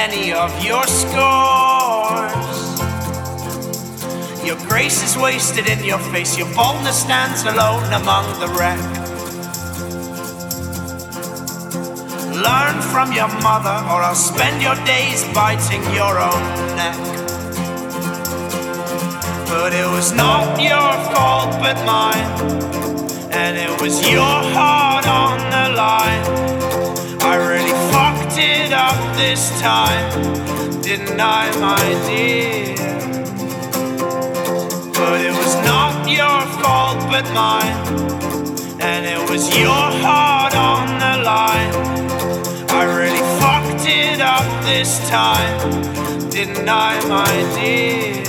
any of your scores. Your grace is wasted in your face, your boldness stands alone among the wreck. Learn from your mother, or I'll spend your days biting your own neck. But it was not your fault but mine And it was your heart on the line it up this time Didn't I, my dear? But it was not your fault but mine And it was your heart on the line I really fucked it up this time Didn't I, my dear?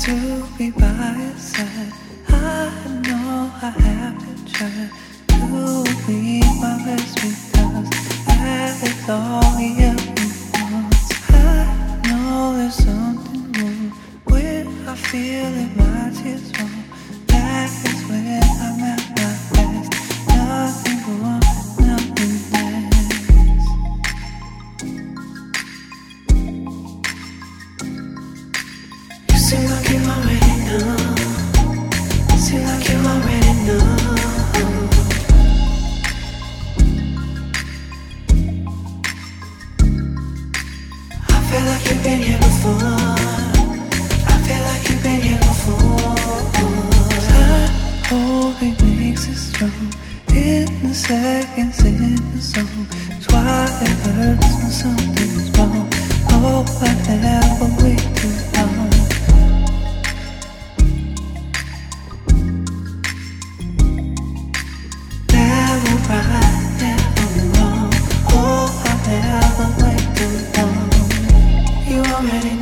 to be by your side, I know I have to be my best because. I know there's something wrong when I feel it, tears fall. That is when. already